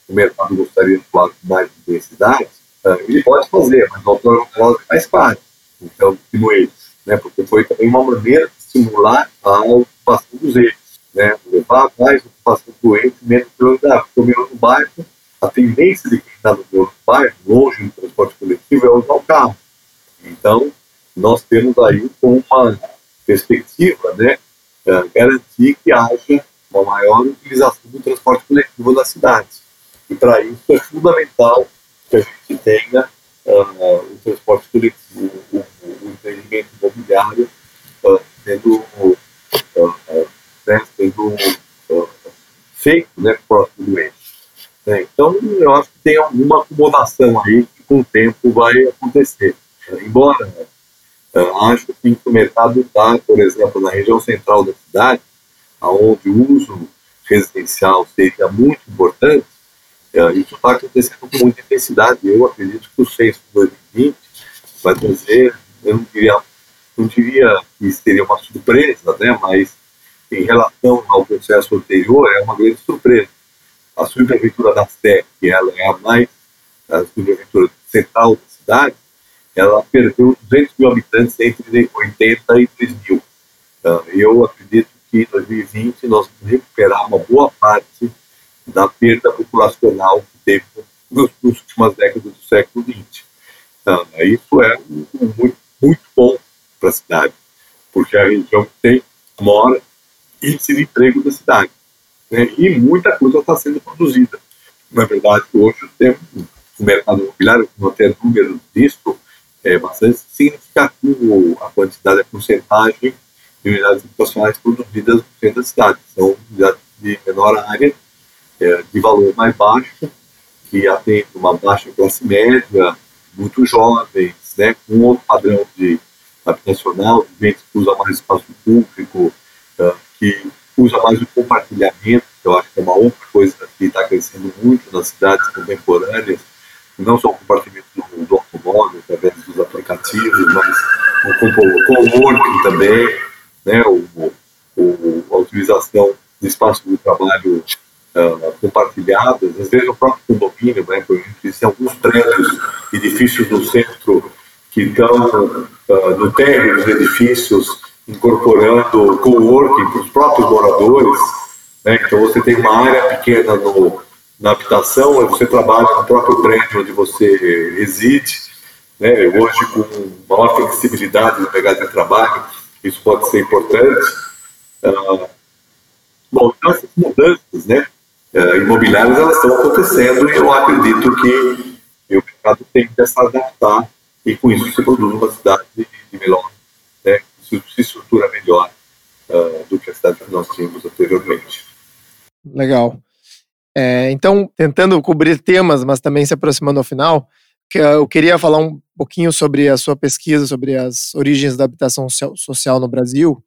o mercado gostaria de atuar com mais intensidade, é, ele pode fazer, mas não é mais caro então, no eixo, né? Porque foi também uma maneira de estimular a ocupação dos eixos, né? levar mais ocupação do eixo, menos prioridade. Porque o bairro, a tendência de quem está no meu bairro, longe do transporte coletivo, é usar o carro. Então, nós temos aí uma perspectiva, né, garantir que haja uma maior utilização do transporte coletivo das cidades. E para isso é fundamental que a gente tenha uh, o transporte coletivo, o, o empreendimento imobiliário uh, sendo, uh, né, feito né, próximo do eixo. Né? Então, eu acho que tem alguma acomodação aí que com o tempo vai acontecer. Embora acho que o mercado está, por exemplo, na região central da cidade, onde o uso residencial seria muito importante, é, isso está acontecendo com muita intensidade. Eu acredito que o censo de 2020 vai trazer, eu não diria, não diria que seria uma surpresa, né, mas em relação ao processo anterior, é uma grande surpresa. A subprefeitura da Sé, que ela é a mais, a subprefeitura central da cidade, ela perdeu 200 mil habitantes entre 80 e 2000. Então, eu acredito que em 2020 nós vamos recuperar uma boa parte da perda populacional que teve nas últimas décadas do século XX. Então, isso é muito, muito bom para a cidade, porque a região tem mora índice de emprego da cidade. Né? E muita coisa está sendo produzida. Na verdade, hoje temos o mercado imobiliário, não ter números disso, é bastante significativo a quantidade, a porcentagem de unidades habitacionais produzidas no centro da cidade. São unidades de menor área, é, de valor mais baixo, que atende uma baixa classe média, muito jovens, né, com outro padrão de habitacional, que usa mais espaço público, é, que usa mais o compartilhamento, que eu acho que é uma outra coisa que está crescendo muito nas cidades contemporâneas, não só o compartilhamento do, do automóvel, através dos aplicativos, mas o coworking também, né, o, o, a utilização de espaço de trabalho uh, compartilhados, às vezes o próprio condomínio, né, por exemplo, existem alguns prédios, edifícios do centro que estão uh, no térreo dos edifícios incorporando coworking para os próprios moradores, né, então você tem uma área pequena no, na habitação, você trabalha no próprio prédio onde você reside, né, hoje com maior flexibilidade no pegada de trabalho, isso pode ser importante. Uh, bom, então essas mudanças né, uh, imobiliárias elas estão acontecendo e eu acredito que o mercado tem que se adaptar e com isso se produz uma cidade de, melhor, né, se, estrutura melhor uh, do que a cidade que nós tínhamos anteriormente. Legal. É, então, tentando cobrir temas, mas também se aproximando ao final, eu queria falar um pouquinho sobre a sua pesquisa sobre as origens da habitação social no Brasil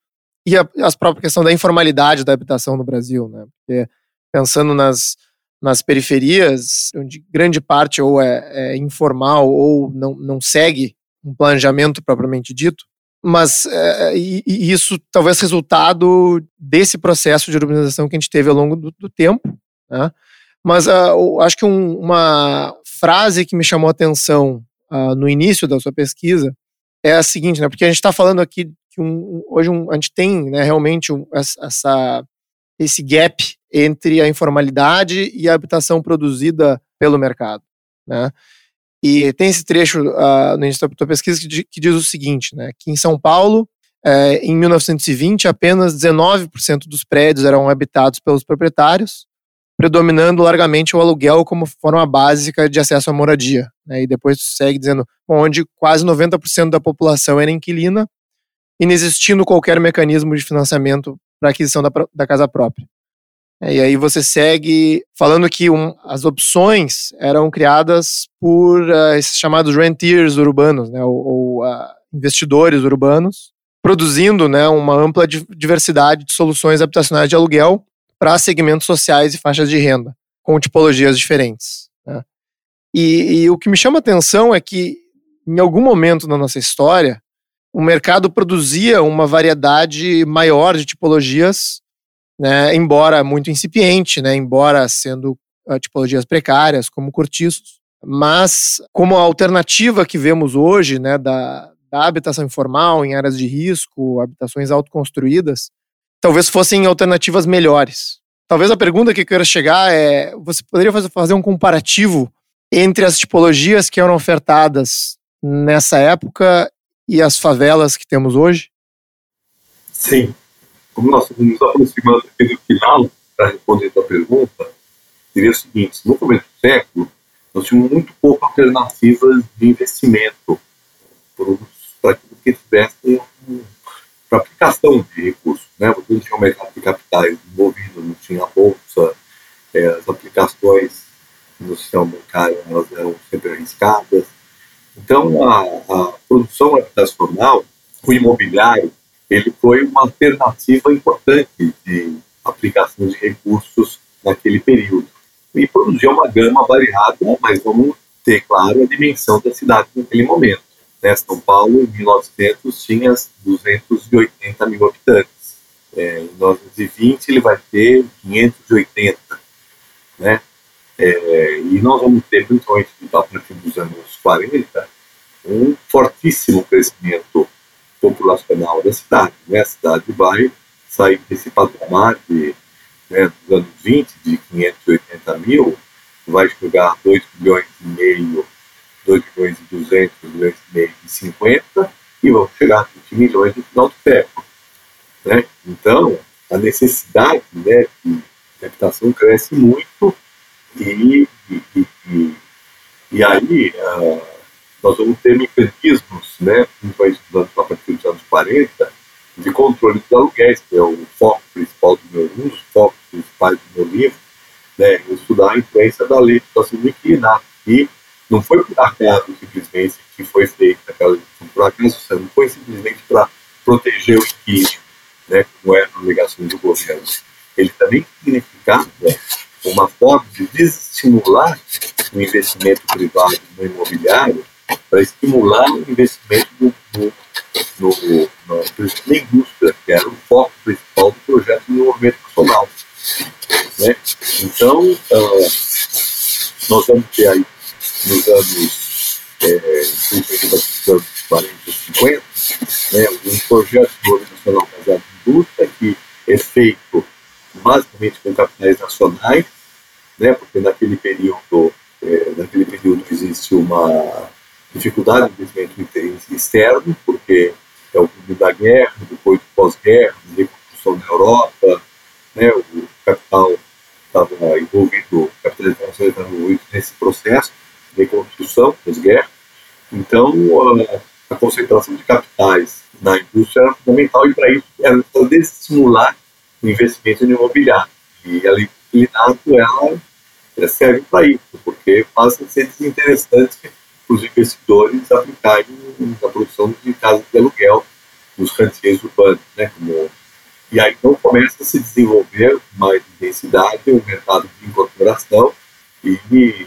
e a própria questão da informalidade da habitação no Brasil, né? Porque pensando nas, nas periferias, onde grande parte ou é, é informal ou não, não segue um planejamento propriamente dito, mas é, e, e isso talvez resultado desse processo de urbanização que a gente teve ao longo do, do tempo, né? Mas uh, acho que um, uma frase que me chamou a atenção uh, no início da sua pesquisa é a seguinte, né? Porque a gente está falando aqui que um, hoje um, a gente tem né, realmente essa, esse gap entre a informalidade e a habitação produzida pelo mercado, né? E tem esse trecho uh, no início da pesquisa que, que, diz o seguinte, né? Que em São Paulo, eh, em 1920, apenas 19% dos prédios eram habitados pelos proprietários predominando largamente o aluguel como forma básica de acesso à moradia. Né? E depois segue dizendo, onde quase 90% da população era inquilina, inexistindo qualquer mecanismo de financiamento para aquisição da, da, casa própria. É, e aí você segue falando que um, as opções eram criadas por uh, esses chamados rentiers urbanos, né, ou, ou uh, investidores urbanos, produzindo né, uma ampla diversidade de soluções habitacionais de aluguel para segmentos sociais e faixas de renda, com tipologias diferentes. Né? E, e o que me chama a atenção é que, em algum momento na nossa história, o mercado produzia uma variedade maior de tipologias, né, embora muito incipiente, né, embora sendo uh, tipologias precárias, como cortiços, mas como a alternativa que vemos hoje né, da, da habitação informal em áreas de risco, habitações autoconstruídas, talvez fossem alternativas melhores. Talvez a pergunta que eu quero chegar é: você poderia fazer um comparativo entre as tipologias que eram ofertadas nessa época e as favelas que temos hoje? Sim. Como nós estamos aproximando aqui do final, para responder a pergunta, diria o seguinte: no começo do século, nós tínhamos muito pouco alternativas de investimento para que tivesse para aplicação de recursos. Né? Você não tinha o mercado de capitais envolvido, não tinha a bolsa, é, as aplicações no sistema bancário elas eram sempre arriscadas. Então, a produção habitacional, o imobiliário, ele foi uma alternativa importante de aplicação de recursos naquele período. E produziu uma gama variada, mas vamos ter, claro, a dimensão da cidade naquele momento. Né? São Paulo, em 1900, tinha 280 mil habitantes. É, em 1920, ele vai ter 580. Né? É, e nós vamos ter, principalmente a partir dos anos 40, um fortíssimo crescimento populacional da cidade. Né? A cidade vai sair desse patamar de, né, dos anos 20, de 580 mil, vai chegar a 2 milhões e meio, 2 milhões e 200, 2 milhões e meio e 50, e vão chegar a 20 milhões no final do século. Né? Então, a necessidade né, de habitação cresce muito e, e, e, e aí uh, nós vamos ter mecanismos, né, principalmente a partir dos anos 40, de controle dos aluguéis, que é o foco principal do meu, um dos focos principais do meu livro, né, estudar a influência da situação de inquilinato. E não foi por acaso simplesmente que foi feita aquela legislação, por acaso não foi simplesmente para proteger o inquilino, né, como é a alegação do governo. Ele também significava uma forma de desestimular o investimento privado no imobiliário para estimular o investimento no, no, no, na indústria, que era o foco principal do projeto de desenvolvimento nacional. Né? Então, uh, nós vamos ter aí nos anos, é, nos anos 40, 50, né, um projeto de desenvolvimento nacional baseado em indústria que é feito basicamente com capitais nacionais, né, porque naquele período, é, naquele período existe uma dificuldade de investimento externo, porque é o período da guerra, depois do pós-guerra, reconstrução da Europa, né, o capital estava envolvido, o capital internacional estava envolvido nesse processo de reconstrução pós-guerra. Então, a, a, concentração de capitais na indústria era fundamental e para isso era para desestimular o investimento no imobiliário. E a liquidado ela serve para isso, porque passa a ser desinteressante para os investidores aplicarem na produção de casas de aluguel nos cantinhos urbanos, né? Como, e aí então começa a se desenvolver mais intensidade o mercado de incorporação e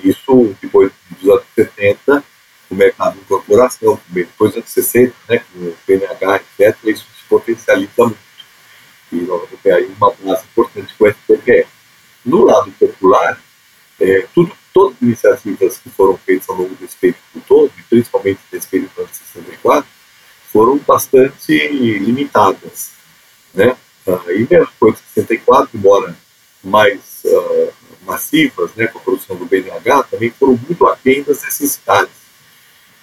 isso depois dos anos 70 o mercado de incorporação, depois dos anos 60, né, com o PNH, etc., isso se potencializa muito. E nós vamos ter aí uma base importante com o SPPE. No lado popular, é, tudo, todas as iniciativas que foram feitas ao longo desse período todo, e principalmente desse período de 64, foram bastante limitadas. Né? Uh, e mesmo depois de 64, embora mais uh, massivas, né, com a produção do BNH, também foram muito aquém das necessidades.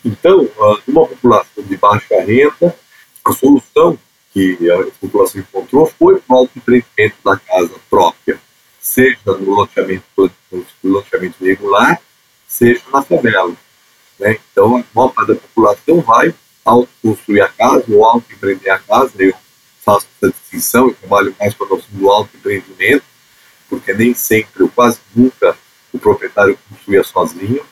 Então, uh, uma população de baixa renda, a solução que a população encontrou foi o autoempreendimento da casa própria, seja no loteamento, no loteamento regular, seja na favela. Né? Então, a maior parte da população vai autoconstruir a casa ou autoempreender a casa. Eu faço essa distinção, eu trabalho mais com a noção do autoempreendimento, porque nem sempre, ou quase nunca, o proprietário construía sozinho.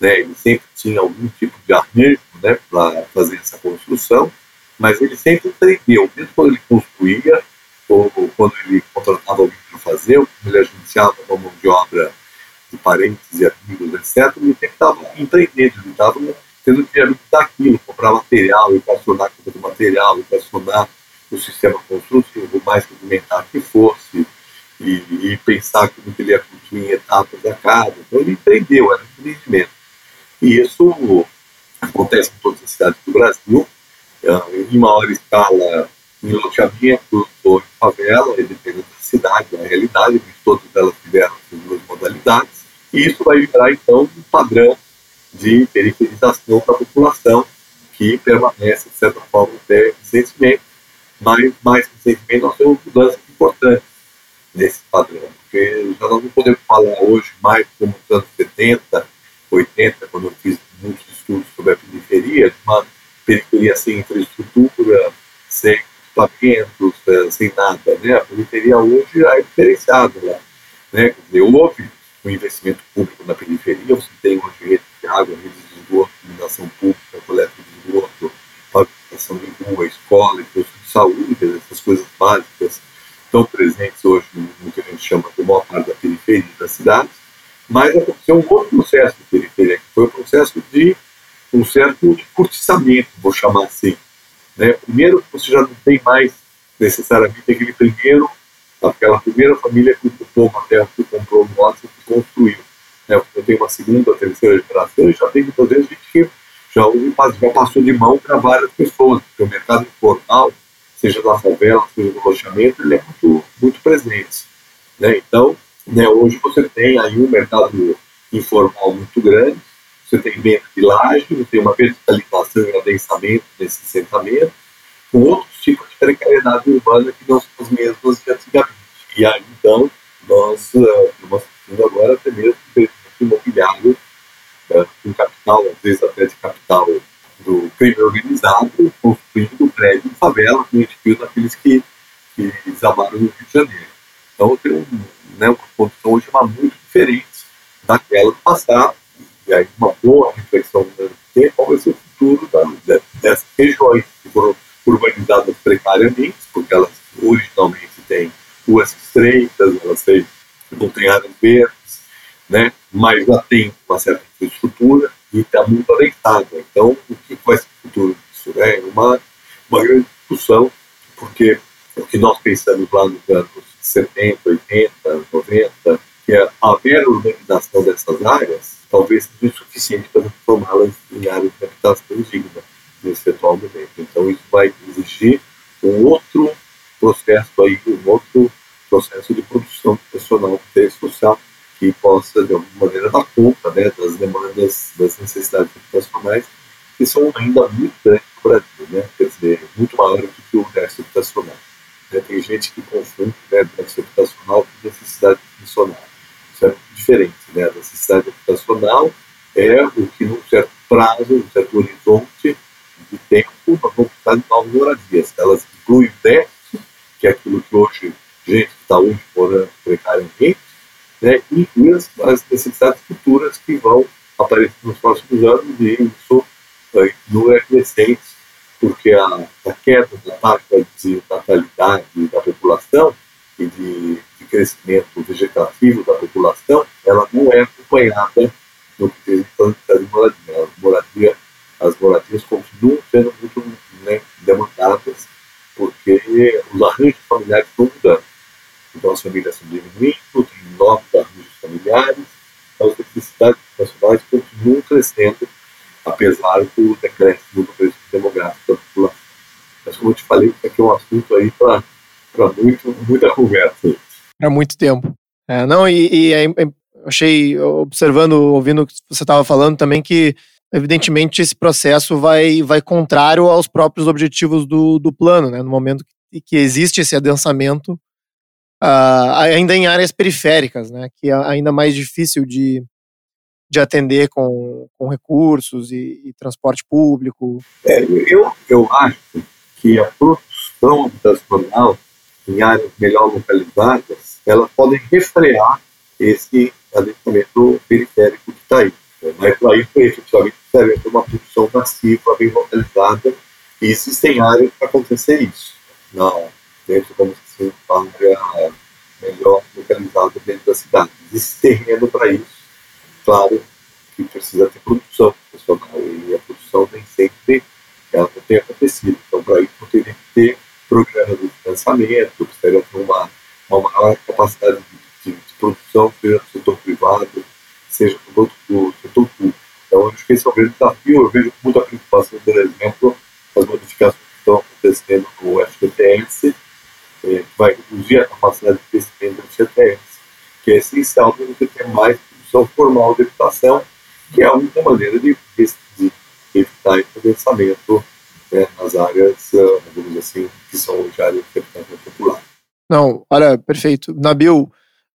Né? Ele sempre tinha algum tipo de arranjo né, para fazer essa construção mas ele sempre empreendeu, mesmo quando ele construía, ou, quando ele contratava alguém para fazer, ou ele agenciava uma mão de obra de parentes e amigos, etc., ele sempre estava empreendendo, ele estava tendo que habilitar aquilo, comprar material, equacionar a do material, equacionar o sistema construtivo, mais rudimentar que fosse, e, e, pensar como ele ia construir em etapas da casa. Então ele empreendeu, era empreendimento. E isso acontece em todas as cidades do Brasil, em maior escala em loteamento ou em favela, dependendo da cidade, da realidade, de todas elas tiveram as duas modalidades, e isso vai virar, então, um padrão de periferização da população que permanece, de certa forma, até recentemente, mas mais recentemente nós temos mudanças importantes nesse padrão, porque já nós não podemos falar hoje mais como nos anos 70, 80, quando eu fiz muitos estudos sobre a periferia, de uma periferia sem infraestrutura, sem equipamentos, eh, sem nada. Né? A periferia hoje é diferenciada lá. Né? Dizer, houve um investimento público na periferia, você tem hoje rede de água, rede de esgoto, iluminação pública, coleta de esgoto, pavimentação de rua, escola, posto de saúde, essas coisas básicas estão presentes hoje no que a gente chama de maior parte da periferia das cidades, mas aconteceu um outro processo de periferia, que foi o processo de um certo curtiçamento, vou chamar assim. Né? Primeiro, você já não tem mais necessariamente aquele primeiro, aquela primeira família que ocupou uma terra que comprou um lote que construiu. Né? Você tem uma segunda, terceira geração e já tem muitas vezes gente que já, já passou de mão para várias pessoas, porque o mercado informal, seja da favela, seja do loteamento, ele é muito, muito presente. Né? Então, né, hoje você tem aí um mercado informal muito grande, você tem menos de laje, você tem uma verticalização e adensamento desse assentamento, com outros tipos de precariedade urbana que não são as mesmas de antigamente. E aí, então, nós uh, estamos agora até mesmo imobiliário uh, com capital, às vezes até de capital do crime organizado, construindo prédio em favela, como a gente viu naqueles que, que desamaram no Rio de Janeiro. Então, tem um, né, uma condição hoje muito diferente daquela do passado, e aí uma boa reflexão de qual vai ser o futuro da, dessas regiões que foram urbanizadas precariamente, porque elas originalmente têm ruas estreitas, elas têm, não têm áreas verdes, né, mas já tem uma certa infraestrutura e está muito adensada. Então, o que vai ser o futuro disso? É uma, uma grande discussão, porque o que nós pensamos lá nos anos 70, 80, 90, que é mera urbanização dessas áreas, talvez seja insuficiente para transformá-las em áreas de habitação digna nesse atual momento. Então, isso vai exigir um outro processo aí, um outro processo de produção profissional social que possa, de alguma maneira, dar conta né, das demandas, das necessidades habitacionais, que são ainda muito grandes no Brasil, né? quer dizer, muito maiores do que o déficit habitacional. Né? Tem gente que confunde né, déficit habitacional com necessidade funcional. Isso é muito diferente. Né? A necessidade habitacional é o que, num certo prazo, num certo horizonte de tempo, nós vamos precisar de novas moradias. Elas incluem o déficit, que é aquilo que hoje, gente que está hoje morando precariamente, né, e as, as necessidades futuras que vão aparecer anos, e isso é, crescente, porque a, a queda da taxa de natalidade da população e de, de, crescimento vegetativo da população, ela não é acompanhada no que diz respeito de moradia. moradia. As moradias continuam sendo muito né, demandadas, porque os arranjos familiares estão mudando. Então as famílias estão diminuindo, tem novos arranjos familiares, então as necessidades nacionais continuam crescendo, apesar do decréscimo do demográfico da população. Mas como eu te falei, isso aqui é um assunto aí para muito, muita conversa. Para muito tempo. É, não, e, e é, é, achei, observando, ouvindo o que você estava falando também, que evidentemente esse processo vai, vai contrário aos próprios objetivos do, do plano, né? No momento que, que existe esse adensamento, uh, ainda em áreas periféricas, né, que é ainda mais difícil de, de atender com, com recursos e, e transporte público. É, eu, eu acho que a produção habitacional em áreas melhor localizadas, elas podem refrear esse adensamento periférico que está aí. Mas para isso, efetivamente, ter uma produção massiva, bem localizada, e existem áreas para acontecer isso. Não, dentro, vamos dizer, uma área melhor localizada dentro da cidade. Existe terreno para isso, claro que precisa ter produção profissional, e a produção nem sempre ela não tem acontecido. Então, para isso, teria que ter programa de financiamento, precisaria ter uma, uma maior capacidade de, de, de produção, seja no setor privado, seja no do setor público. Então, acho que esse é o grande desafio. Eu vejo muita preocupação, por exemplo, as modificações crescendo com o FGTS, é, vai reduzir a capacidade de crescimento do FGTS, que é essencial para você ter mais produção formal de habitação, que é a única maneira de, de evitar esse pensamento né, nas áreas, digamos assim, que são de habitação popular. Não, olha, perfeito. Nabil,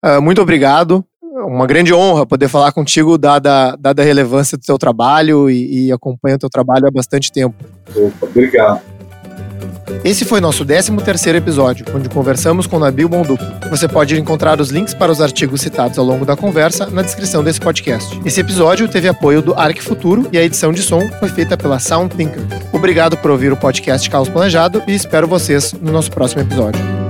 uh, muito obrigado. Uma grande honra poder falar contigo, dada, dada a relevância do teu trabalho e, e acompanho o teu trabalho há bastante tempo. Opa, obrigado. Esse foi nosso 13º episódio, onde conversamos com Nabil Bonduc. Você pode encontrar os links para os artigos citados ao longo da conversa na descrição desse podcast. Esse episódio teve apoio do Arc Futuro e a edição de som foi feita pela Sound Thinker. Obrigado por ouvir o podcast Caos Planejado e espero vocês no nosso próximo episódio.